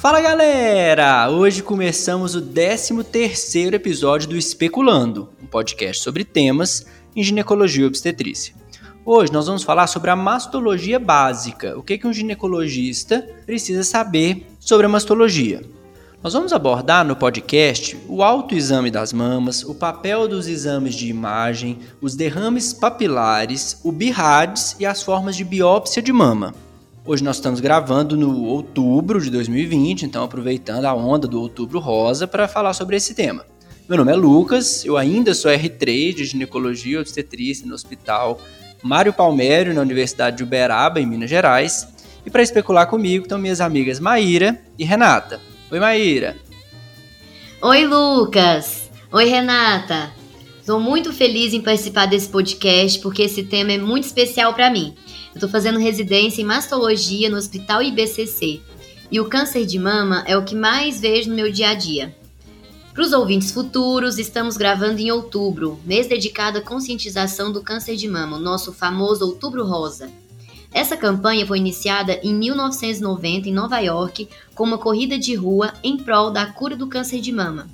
Fala galera! Hoje começamos o 13 terceiro episódio do Especulando, um podcast sobre temas em ginecologia e obstetrícia. Hoje nós vamos falar sobre a mastologia básica, o que, que um ginecologista precisa saber sobre a mastologia. Nós vamos abordar no podcast o autoexame das mamas, o papel dos exames de imagem, os derrames papilares, o BIRADS e as formas de biópsia de mama. Hoje nós estamos gravando no outubro de 2020, então aproveitando a onda do outubro rosa para falar sobre esse tema. Meu nome é Lucas, eu ainda sou R3 de ginecologia e obstetrícia no Hospital Mário Palmério, na Universidade de Uberaba, em Minas Gerais. E para especular comigo estão minhas amigas Maíra e Renata. Oi, Maíra. Oi, Lucas. Oi, Renata. Estou muito feliz em participar desse podcast porque esse tema é muito especial para mim. Eu estou fazendo residência em mastologia no Hospital IBCC e o câncer de mama é o que mais vejo no meu dia a dia. Para os ouvintes futuros, estamos gravando em outubro, mês dedicado à conscientização do câncer de mama, o nosso famoso Outubro Rosa. Essa campanha foi iniciada em 1990 em Nova York com uma corrida de rua em prol da cura do câncer de mama.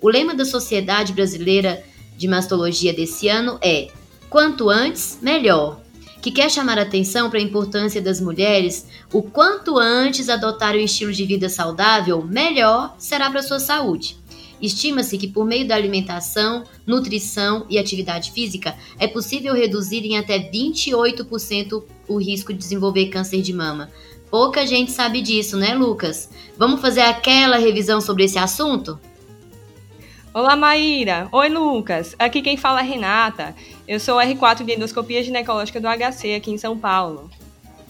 O lema da Sociedade Brasileira de Mastologia desse ano é Quanto antes, melhor, que quer chamar atenção para a importância das mulheres, o quanto antes adotar o estilo de vida saudável, melhor será para sua saúde. Estima-se que por meio da alimentação, nutrição e atividade física é possível reduzir em até 28% o risco de desenvolver câncer de mama. Pouca gente sabe disso, né, Lucas? Vamos fazer aquela revisão sobre esse assunto? Olá, Maíra. Oi, Lucas. Aqui quem fala é Renata. Eu sou R4 de endoscopia ginecológica do HC aqui em São Paulo.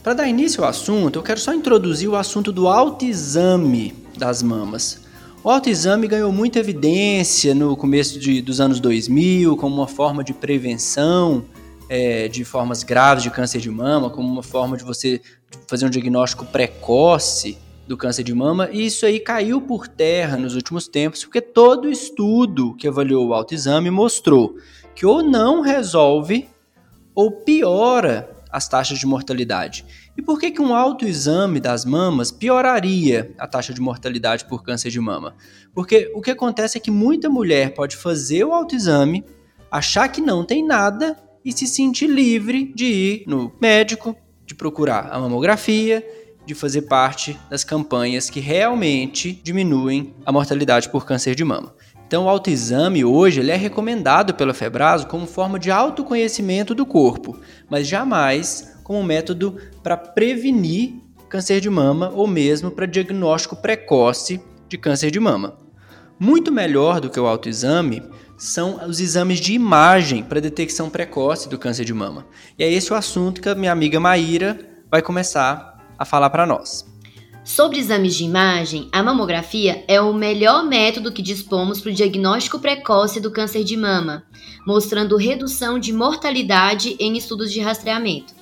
Para dar início ao assunto, eu quero só introduzir o assunto do autoexame das mamas. O autoexame ganhou muita evidência no começo de, dos anos 2000 como uma forma de prevenção é, de formas graves de câncer de mama, como uma forma de você fazer um diagnóstico precoce do câncer de mama, e isso aí caiu por terra nos últimos tempos, porque todo estudo que avaliou o autoexame mostrou que ou não resolve ou piora as taxas de mortalidade. E por que, que um autoexame das mamas pioraria a taxa de mortalidade por câncer de mama? Porque o que acontece é que muita mulher pode fazer o autoexame, achar que não tem nada e se sentir livre de ir no médico, de procurar a mamografia, de fazer parte das campanhas que realmente diminuem a mortalidade por câncer de mama. Então, o autoexame hoje ele é recomendado pela Febraso como forma de autoconhecimento do corpo, mas jamais como método para prevenir câncer de mama ou mesmo para diagnóstico precoce de câncer de mama. Muito melhor do que o autoexame são os exames de imagem para detecção precoce do câncer de mama. E é esse o assunto que a minha amiga Maíra vai começar a falar para nós. Sobre exames de imagem, a mamografia é o melhor método que dispomos para o diagnóstico precoce do câncer de mama, mostrando redução de mortalidade em estudos de rastreamento.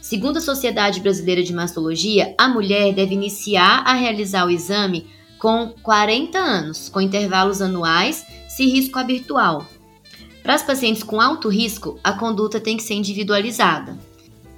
Segundo a Sociedade Brasileira de Mastologia, a mulher deve iniciar a realizar o exame com 40 anos, com intervalos anuais, se risco habitual. Para as pacientes com alto risco, a conduta tem que ser individualizada.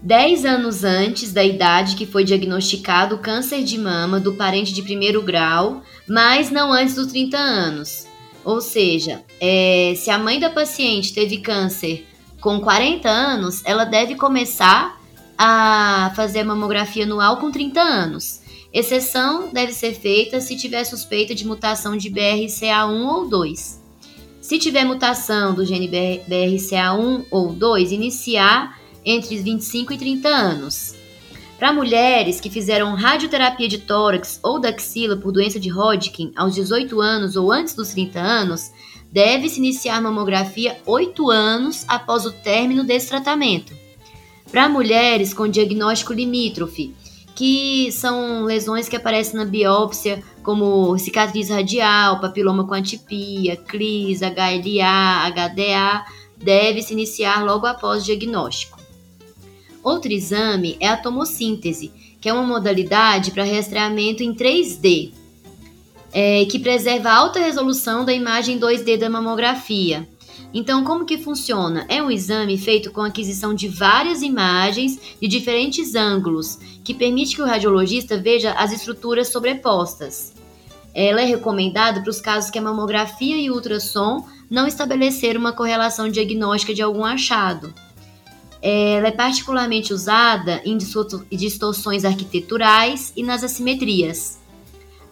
10 anos antes da idade que foi diagnosticado o câncer de mama do parente de primeiro grau, mas não antes dos 30 anos. Ou seja, é, se a mãe da paciente teve câncer com 40 anos, ela deve começar a fazer mamografia anual com 30 anos. Exceção deve ser feita se tiver suspeita de mutação de BRCA1 ou 2. Se tiver mutação do gene BRCA1 ou 2, iniciar entre 25 e 30 anos. Para mulheres que fizeram radioterapia de tórax ou da axila por doença de Hodgkin aos 18 anos ou antes dos 30 anos, deve-se iniciar mamografia 8 anos após o término desse tratamento. Para mulheres com diagnóstico limítrofe, que são lesões que aparecem na biópsia, como cicatriz radial, papiloma com atipia, CLIS, HLA, HDA, deve-se iniciar logo após o diagnóstico. Outro exame é a tomossíntese, que é uma modalidade para rastreamento em 3D, é, que preserva a alta resolução da imagem 2D da mamografia. Então, como que funciona? É um exame feito com aquisição de várias imagens de diferentes ângulos, que permite que o radiologista veja as estruturas sobrepostas. Ela é recomendada para os casos que a mamografia e ultrassom não estabeleceram uma correlação diagnóstica de algum achado. Ela é particularmente usada em distorções arquiteturais e nas assimetrias.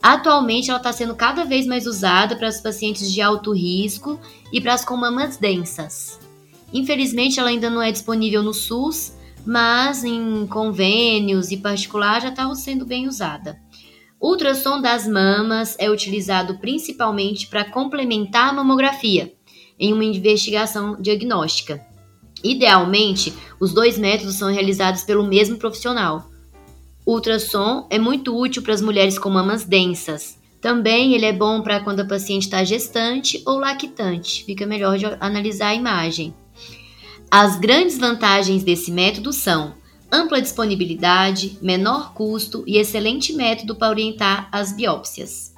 Atualmente, ela está sendo cada vez mais usada para os pacientes de alto risco e para as com mamas densas. Infelizmente, ela ainda não é disponível no SUS, mas em convênios e particular já está sendo bem usada. O ultrassom das mamas é utilizado principalmente para complementar a mamografia em uma investigação diagnóstica. Idealmente, os dois métodos são realizados pelo mesmo profissional. O ultrassom é muito útil para as mulheres com mamas densas. Também ele é bom para quando a paciente está gestante ou lactante. Fica melhor de analisar a imagem. As grandes vantagens desse método são ampla disponibilidade, menor custo e excelente método para orientar as biópsias.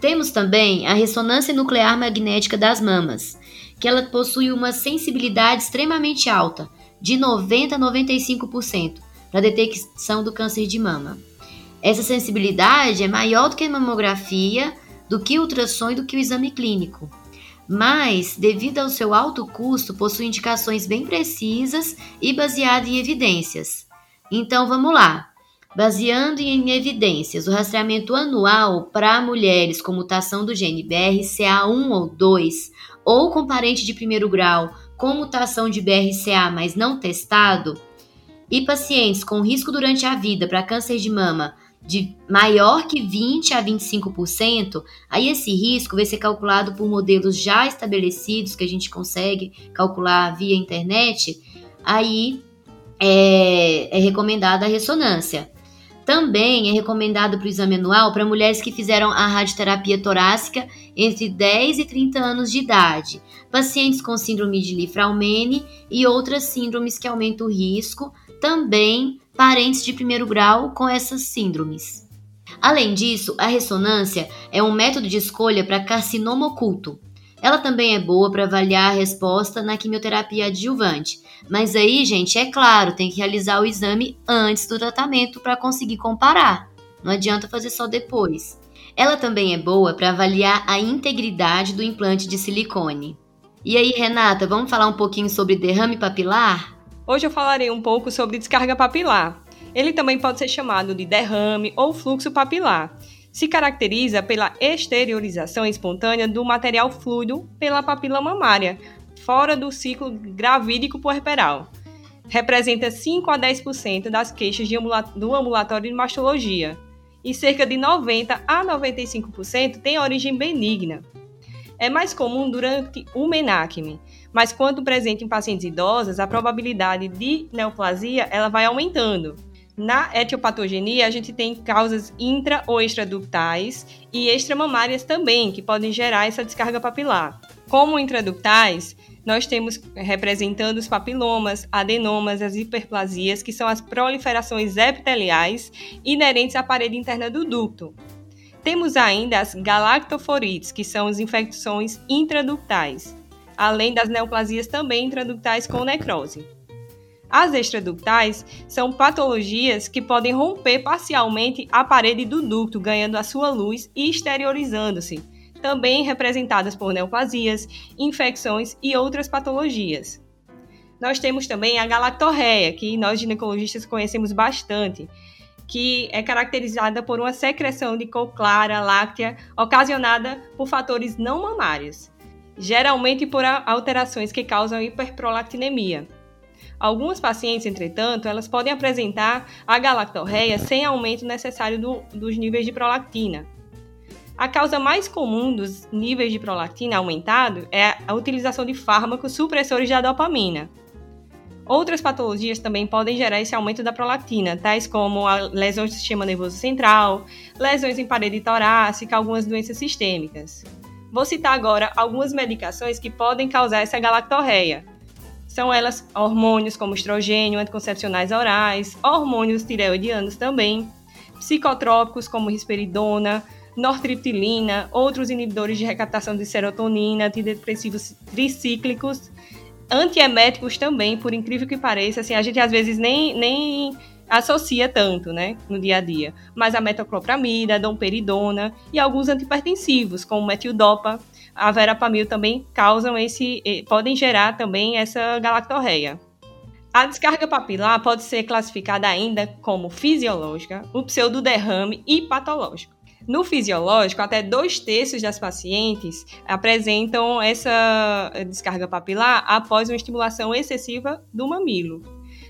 Temos também a ressonância nuclear magnética das mamas, que ela possui uma sensibilidade extremamente alta, de 90 a 95%, para detecção do câncer de mama. Essa sensibilidade é maior do que a mamografia, do que o ultrassom e do que o exame clínico mas, devido ao seu alto custo, possui indicações bem precisas e baseado em evidências. Então vamos lá. Baseando em evidências, o rastreamento anual para mulheres com mutação do gene BRCA1 ou 2 ou com parente de primeiro grau com mutação de BRCA, mas não testado, e pacientes com risco durante a vida para câncer de mama de maior que 20 a 25%, aí esse risco vai ser calculado por modelos já estabelecidos que a gente consegue calcular via internet, aí é, é recomendada a ressonância. Também é recomendado para o exame anual para mulheres que fizeram a radioterapia torácica entre 10 e 30 anos de idade, pacientes com síndrome de Lifraumene e outras síndromes que aumentam o risco, também parentes de primeiro grau com essas síndromes. Além disso, a ressonância é um método de escolha para carcinoma oculto. Ela também é boa para avaliar a resposta na quimioterapia adjuvante. Mas aí, gente, é claro, tem que realizar o exame antes do tratamento para conseguir comparar. Não adianta fazer só depois. Ela também é boa para avaliar a integridade do implante de silicone. E aí, Renata, vamos falar um pouquinho sobre derrame papilar? Hoje eu falarei um pouco sobre descarga papilar. Ele também pode ser chamado de derrame ou fluxo papilar. Se caracteriza pela exteriorização espontânea do material fluido pela papila mamária, fora do ciclo gravídico puerperal. Representa 5 a 10% das queixas do ambulatório de mastologia e cerca de 90 a 95% tem origem benigna. É mais comum durante o menacme, mas quando presente em pacientes idosas, a probabilidade de neoplasia ela vai aumentando. Na etiopatogenia, a gente tem causas intra ou extraductais e extramamárias também, que podem gerar essa descarga papilar. Como intraductais, nós temos representando os papilomas, adenomas, as hiperplasias, que são as proliferações epiteliais inerentes à parede interna do ducto. Temos ainda as galactoforites, que são as infecções intraductais além das neoplasias também intraductais com necrose. As extraductais são patologias que podem romper parcialmente a parede do ducto, ganhando a sua luz e exteriorizando-se, também representadas por neoplasias, infecções e outras patologias. Nós temos também a galactorreia, que nós ginecologistas conhecemos bastante, que é caracterizada por uma secreção de cor clara, láctea, ocasionada por fatores não mamários geralmente por alterações que causam hiperprolactinemia. Algumas pacientes, entretanto, elas podem apresentar a galactorreia sem aumento necessário do, dos níveis de prolactina. A causa mais comum dos níveis de prolactina aumentado é a utilização de fármacos supressores da dopamina. Outras patologias também podem gerar esse aumento da prolactina, tais como lesões do sistema nervoso central, lesões em parede torácica, algumas doenças sistêmicas. Vou citar agora algumas medicações que podem causar essa galactorreia. São elas hormônios como estrogênio, anticoncepcionais orais, hormônios tireoidianos também, psicotrópicos como risperidona, nortriptilina, outros inibidores de recaptação de serotonina, antidepressivos tricíclicos, antieméticos também, por incrível que pareça, assim, a gente às vezes nem, nem associa tanto, né, no dia a dia. Mas a metoclopramida, a domperidona e alguns antipertensivos, como metildopa, a verapamil também causam esse, podem gerar também essa galactorreia. A descarga papilar pode ser classificada ainda como fisiológica, o pseudoderrame e patológico. No fisiológico, até dois terços das pacientes apresentam essa descarga papilar após uma estimulação excessiva do mamilo.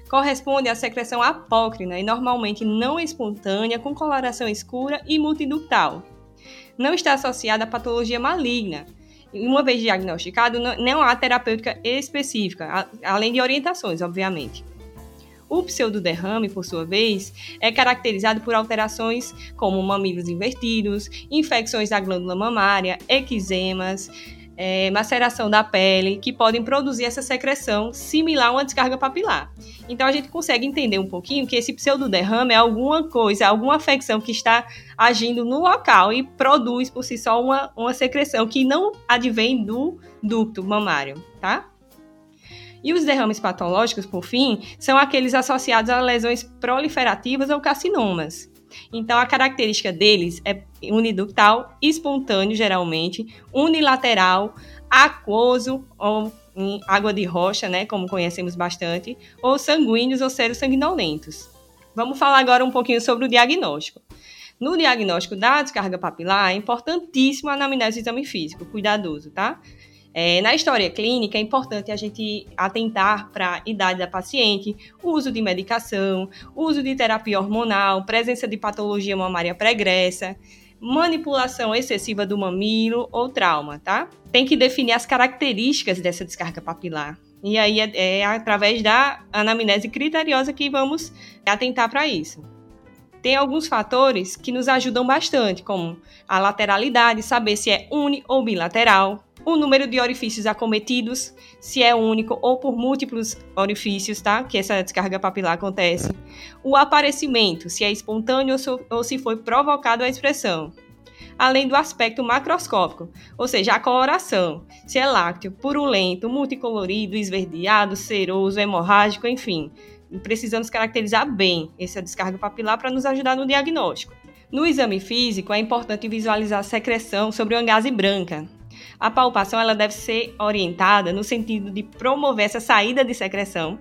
Corresponde à secreção apócrina e normalmente não espontânea, com coloração escura e multiductal. Não está associada a patologia maligna, uma vez diagnosticado, não há terapêutica específica, além de orientações, obviamente. O pseudoderrame, por sua vez, é caracterizado por alterações como mamilos invertidos, infecções da glândula mamária, eczemas, é, maceração da pele, que podem produzir essa secreção similar a uma descarga papilar. Então a gente consegue entender um pouquinho que esse pseudoderrame é alguma coisa, alguma afecção que está agindo no local e produz por si só uma, uma secreção que não advém do ducto mamário, tá? E os derrames patológicos, por fim, são aqueles associados a lesões proliferativas ou carcinomas. Então, a característica deles é uniductal, espontâneo, geralmente, unilateral, aquoso ou em água de rocha, né, como conhecemos bastante, ou sanguíneos ou seros sanguinolentos. Vamos falar agora um pouquinho sobre o diagnóstico. No diagnóstico da descarga papilar, é importantíssimo anamnese exame físico, cuidadoso, tá? É, na história clínica, é importante a gente atentar para a idade da paciente, uso de medicação, uso de terapia hormonal, presença de patologia mamária pregressa, manipulação excessiva do mamilo ou trauma, tá? Tem que definir as características dessa descarga papilar. E aí é, é através da anamnese criteriosa que vamos atentar para isso. Tem alguns fatores que nos ajudam bastante, como a lateralidade, saber se é uni ou bilateral, o número de orifícios acometidos, se é único ou por múltiplos orifícios, tá? Que essa descarga papilar acontece. O aparecimento, se é espontâneo ou se foi provocado a expressão. Além do aspecto macroscópico, ou seja, a coloração, se é lácteo, purulento, multicolorido, esverdeado, ceroso, hemorrágico, enfim. Precisamos caracterizar bem essa descarga papilar para nos ajudar no diagnóstico. No exame físico, é importante visualizar a secreção sobre uma gase branca, a palpação ela deve ser orientada no sentido de promover essa saída de secreção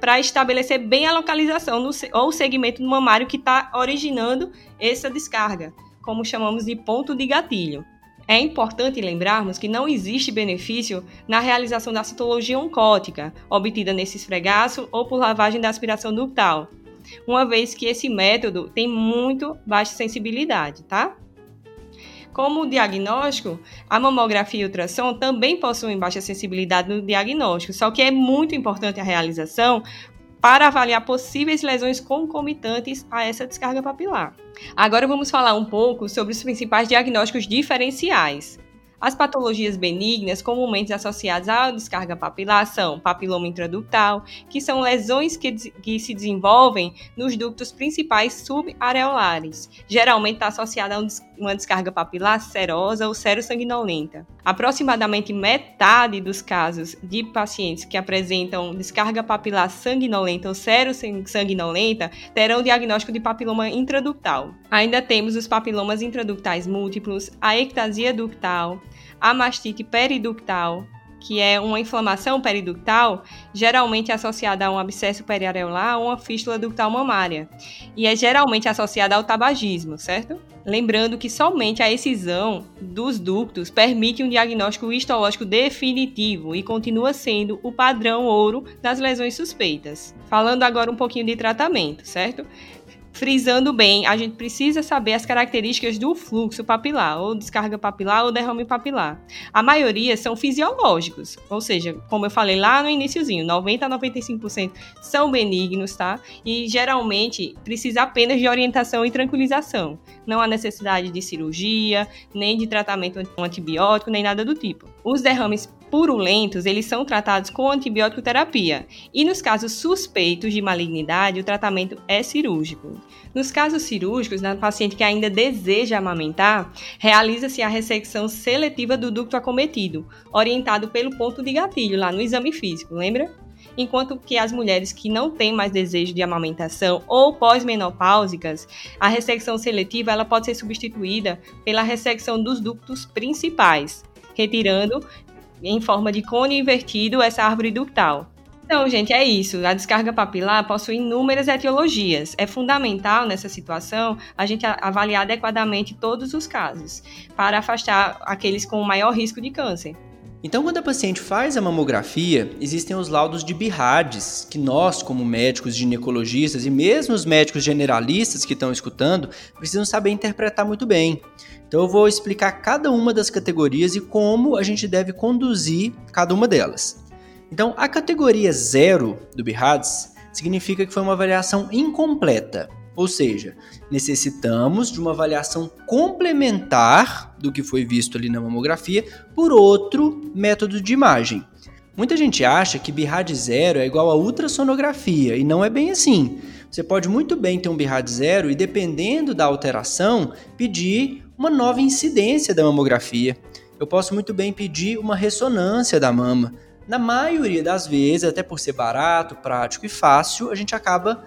para estabelecer bem a localização no, ou segmento do mamário que está originando essa descarga, como chamamos de ponto de gatilho. É importante lembrarmos que não existe benefício na realização da citologia oncótica, obtida nesse esfregaço ou por lavagem da aspiração ductal, uma vez que esse método tem muito baixa sensibilidade, tá? Como diagnóstico, a mamografia e o ultrassom também possuem baixa sensibilidade no diagnóstico, só que é muito importante a realização para avaliar possíveis lesões concomitantes a essa descarga papilar. Agora vamos falar um pouco sobre os principais diagnósticos diferenciais. As patologias benignas, comumente associadas à descarga papilar, são papiloma intraductal, que são lesões que, que se desenvolvem nos ductos principais subareolares. Geralmente está associada a uma descarga papilar serosa ou serossanguinolenta. Aproximadamente metade dos casos de pacientes que apresentam descarga papilar sanguinolenta ou serossanguinolenta terão diagnóstico de papiloma intraductal. Ainda temos os papilomas intraductais múltiplos, a ectasia ductal, a mastite periductal, que é uma inflamação periductal, geralmente associada a um abscesso periareolar ou uma fístula ductal mamária, e é geralmente associada ao tabagismo, certo? Lembrando que somente a excisão dos ductos permite um diagnóstico histológico definitivo e continua sendo o padrão ouro das lesões suspeitas. Falando agora um pouquinho de tratamento, certo? Frisando bem, a gente precisa saber as características do fluxo papilar, ou descarga papilar ou derrame papilar. A maioria são fisiológicos, ou seja, como eu falei lá no iníciozinho, 90 a 95% são benignos, tá? E geralmente precisa apenas de orientação e tranquilização. Não há necessidade de cirurgia, nem de tratamento antibiótico, nem nada do tipo. Os derrames purulentos, eles são tratados com antibiótico terapia. E nos casos suspeitos de malignidade, o tratamento é cirúrgico. Nos casos cirúrgicos, na paciente que ainda deseja amamentar, realiza-se a ressecção seletiva do ducto acometido, orientado pelo ponto de gatilho lá no exame físico, lembra? enquanto que as mulheres que não têm mais desejo de amamentação ou pós-menopáusicas, a ressecção seletiva ela pode ser substituída pela ressecção dos ductos principais, retirando em forma de cone invertido essa árvore ductal. Então, gente, é isso. A descarga papilar possui inúmeras etiologias. É fundamental nessa situação a gente avaliar adequadamente todos os casos para afastar aqueles com maior risco de câncer. Então, quando a paciente faz a mamografia, existem os laudos de BIRADS, que nós, como médicos ginecologistas e mesmo os médicos generalistas que estão escutando, precisam saber interpretar muito bem. Então, eu vou explicar cada uma das categorias e como a gente deve conduzir cada uma delas. Então, a categoria 0 do BIRADS significa que foi uma avaliação incompleta. Ou seja, necessitamos de uma avaliação complementar do que foi visto ali na mamografia por outro método de imagem. Muita gente acha que BIRAD zero é igual a ultrassonografia e não é bem assim. Você pode muito bem ter um BIRAD zero e, dependendo da alteração, pedir uma nova incidência da mamografia. Eu posso muito bem pedir uma ressonância da mama. Na maioria das vezes, até por ser barato, prático e fácil, a gente acaba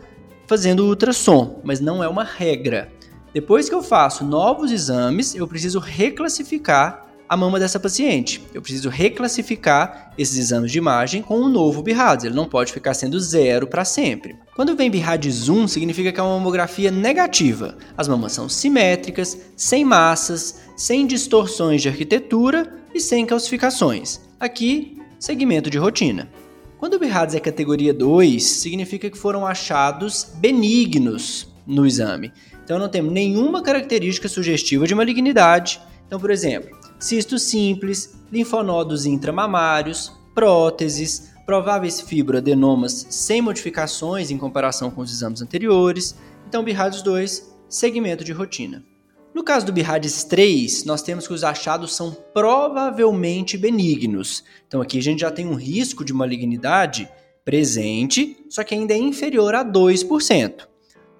fazendo ultrassom, mas não é uma regra. Depois que eu faço novos exames, eu preciso reclassificar a mama dessa paciente. Eu preciso reclassificar esses exames de imagem com um novo BIRADS. Ele não pode ficar sendo zero para sempre. Quando vem BIRADS 1, significa que é uma mamografia negativa. As mamas são simétricas, sem massas, sem distorções de arquitetura e sem calcificações. Aqui, segmento de rotina. Quando o BIRADS é categoria 2, significa que foram achados benignos no exame. Então não temos nenhuma característica sugestiva de malignidade. Então, por exemplo, cistos simples, linfonodos intramamários, próteses, prováveis fibroadenomas sem modificações em comparação com os exames anteriores. Então, BIRADS 2, segmento de rotina. No caso do BIRADS 3, nós temos que os achados são provavelmente benignos. Então aqui a gente já tem um risco de malignidade presente, só que ainda é inferior a 2%.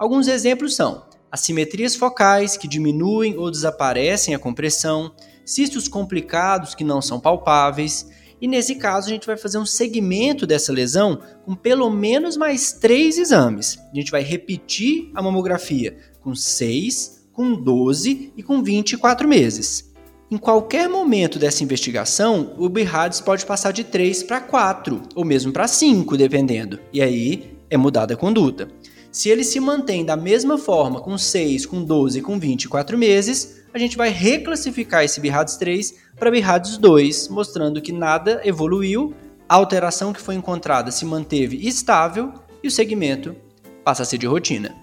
Alguns exemplos são assimetrias focais que diminuem ou desaparecem a compressão, cistos complicados que não são palpáveis, e nesse caso a gente vai fazer um segmento dessa lesão com pelo menos mais três exames. A gente vai repetir a mamografia com seis com 12 e com 24 meses. Em qualquer momento dessa investigação, o BIRADS pode passar de 3 para 4, ou mesmo para 5, dependendo, e aí é mudada a conduta. Se ele se mantém da mesma forma com 6, com 12 e com 24 meses, a gente vai reclassificar esse BIRADS 3 para BIRADS 2, mostrando que nada evoluiu, a alteração que foi encontrada se manteve estável e o segmento passa a ser de rotina.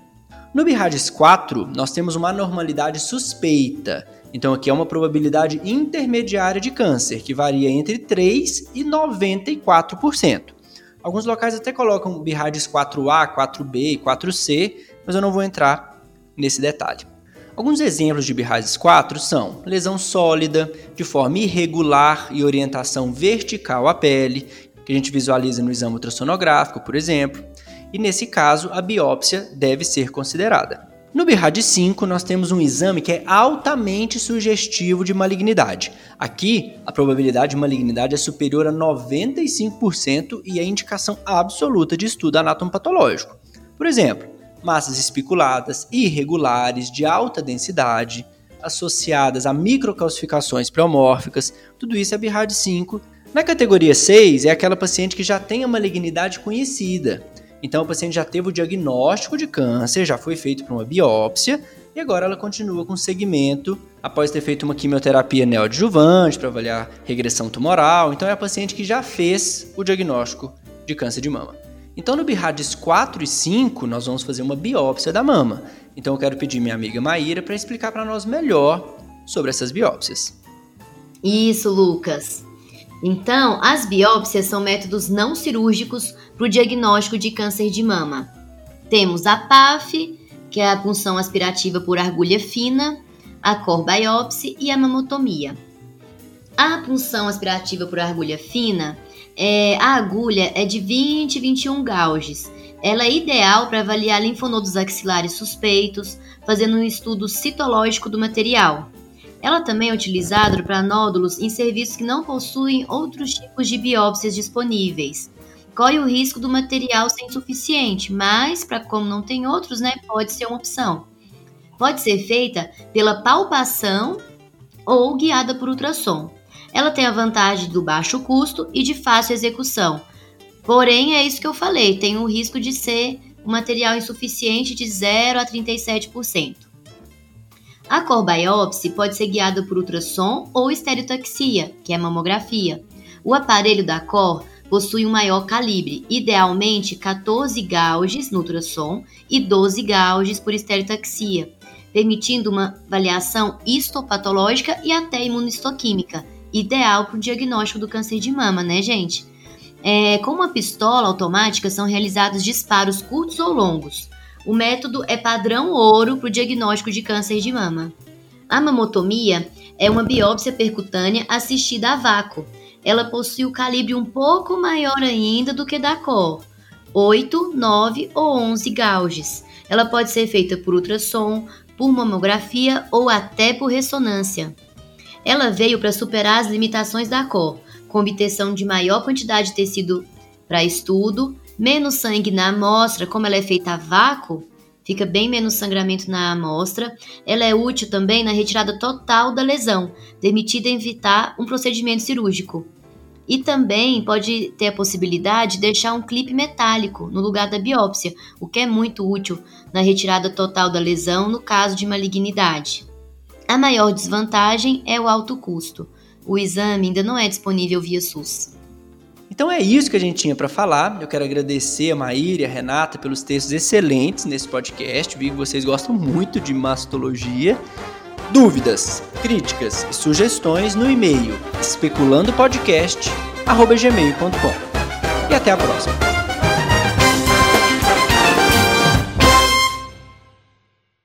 No BIRADS 4, nós temos uma anormalidade suspeita. Então aqui é uma probabilidade intermediária de câncer, que varia entre 3 e 94%. Alguns locais até colocam BIRADS 4A, 4B e 4C, mas eu não vou entrar nesse detalhe. Alguns exemplos de BIRADS 4 são lesão sólida, de forma irregular e orientação vertical à pele, que a gente visualiza no exame ultrassonográfico, por exemplo, e nesse caso a biópsia deve ser considerada. No BIRAD 5, nós temos um exame que é altamente sugestivo de malignidade. Aqui, a probabilidade de malignidade é superior a 95% e é indicação absoluta de estudo anatomopatológico. Por exemplo, massas espiculadas, irregulares, de alta densidade, associadas a microcalcificações pleomórficas, tudo isso é BIRAD 5. Na categoria 6, é aquela paciente que já tem a malignidade conhecida, então, o paciente já teve o diagnóstico de câncer, já foi feito para uma biópsia, e agora ela continua com segmento após ter feito uma quimioterapia neoadjuvante para avaliar regressão tumoral. Então, é a paciente que já fez o diagnóstico de câncer de mama. Então, no BIRADS 4 e 5, nós vamos fazer uma biópsia da mama. Então, eu quero pedir minha amiga Maíra para explicar para nós melhor sobre essas biópsias. Isso, Lucas. Então, as biópsias são métodos não cirúrgicos para o diagnóstico de câncer de mama. Temos a PAF, que é a punção aspirativa por agulha fina, a core biopsy e a mamotomia. A punção aspirativa por agulha fina, é, a agulha é de 20 e 21 gauges. Ela é ideal para avaliar linfonodos axilares suspeitos, fazendo um estudo citológico do material. Ela também é utilizada para nódulos em serviços que não possuem outros tipos de biópsias disponíveis. Corre o risco do material ser insuficiente, mas para como não tem outros, né, pode ser uma opção. Pode ser feita pela palpação ou guiada por ultrassom. Ela tem a vantagem do baixo custo e de fácil execução. Porém, é isso que eu falei, tem o risco de ser um material insuficiente de 0 a 37%. A cor biópsia pode ser guiada por ultrassom ou estereotaxia, que é mamografia. O aparelho da cor possui um maior calibre, idealmente 14 gauges no ultrassom e 12 gauges por estereotaxia, permitindo uma avaliação histopatológica e até imunistoquímica, ideal para o diagnóstico do câncer de mama, né, gente? É, com uma pistola automática são realizados disparos curtos ou longos. O método é padrão ouro para o diagnóstico de câncer de mama. A mamotomia é uma biópsia percutânea assistida a vácuo. Ela possui o calibre um pouco maior ainda do que da cor, 8, 9 ou 11 gauges. Ela pode ser feita por ultrassom, por mamografia ou até por ressonância. Ela veio para superar as limitações da cor, com obtenção de maior quantidade de tecido para estudo, menos sangue na amostra, como ela é feita a vácuo, fica bem menos sangramento na amostra. Ela é útil também na retirada total da lesão, permitida evitar um procedimento cirúrgico. E também pode ter a possibilidade de deixar um clipe metálico no lugar da biópsia, o que é muito útil na retirada total da lesão no caso de malignidade. A maior desvantagem é o alto custo. O exame ainda não é disponível via SUS. Então é isso que a gente tinha para falar. Eu quero agradecer a Maíra e a Renata pelos textos excelentes nesse podcast. Vi que vocês gostam muito de mastologia. Dúvidas, críticas e sugestões no e-mail especulandopodcast@gmail.com. E até a próxima.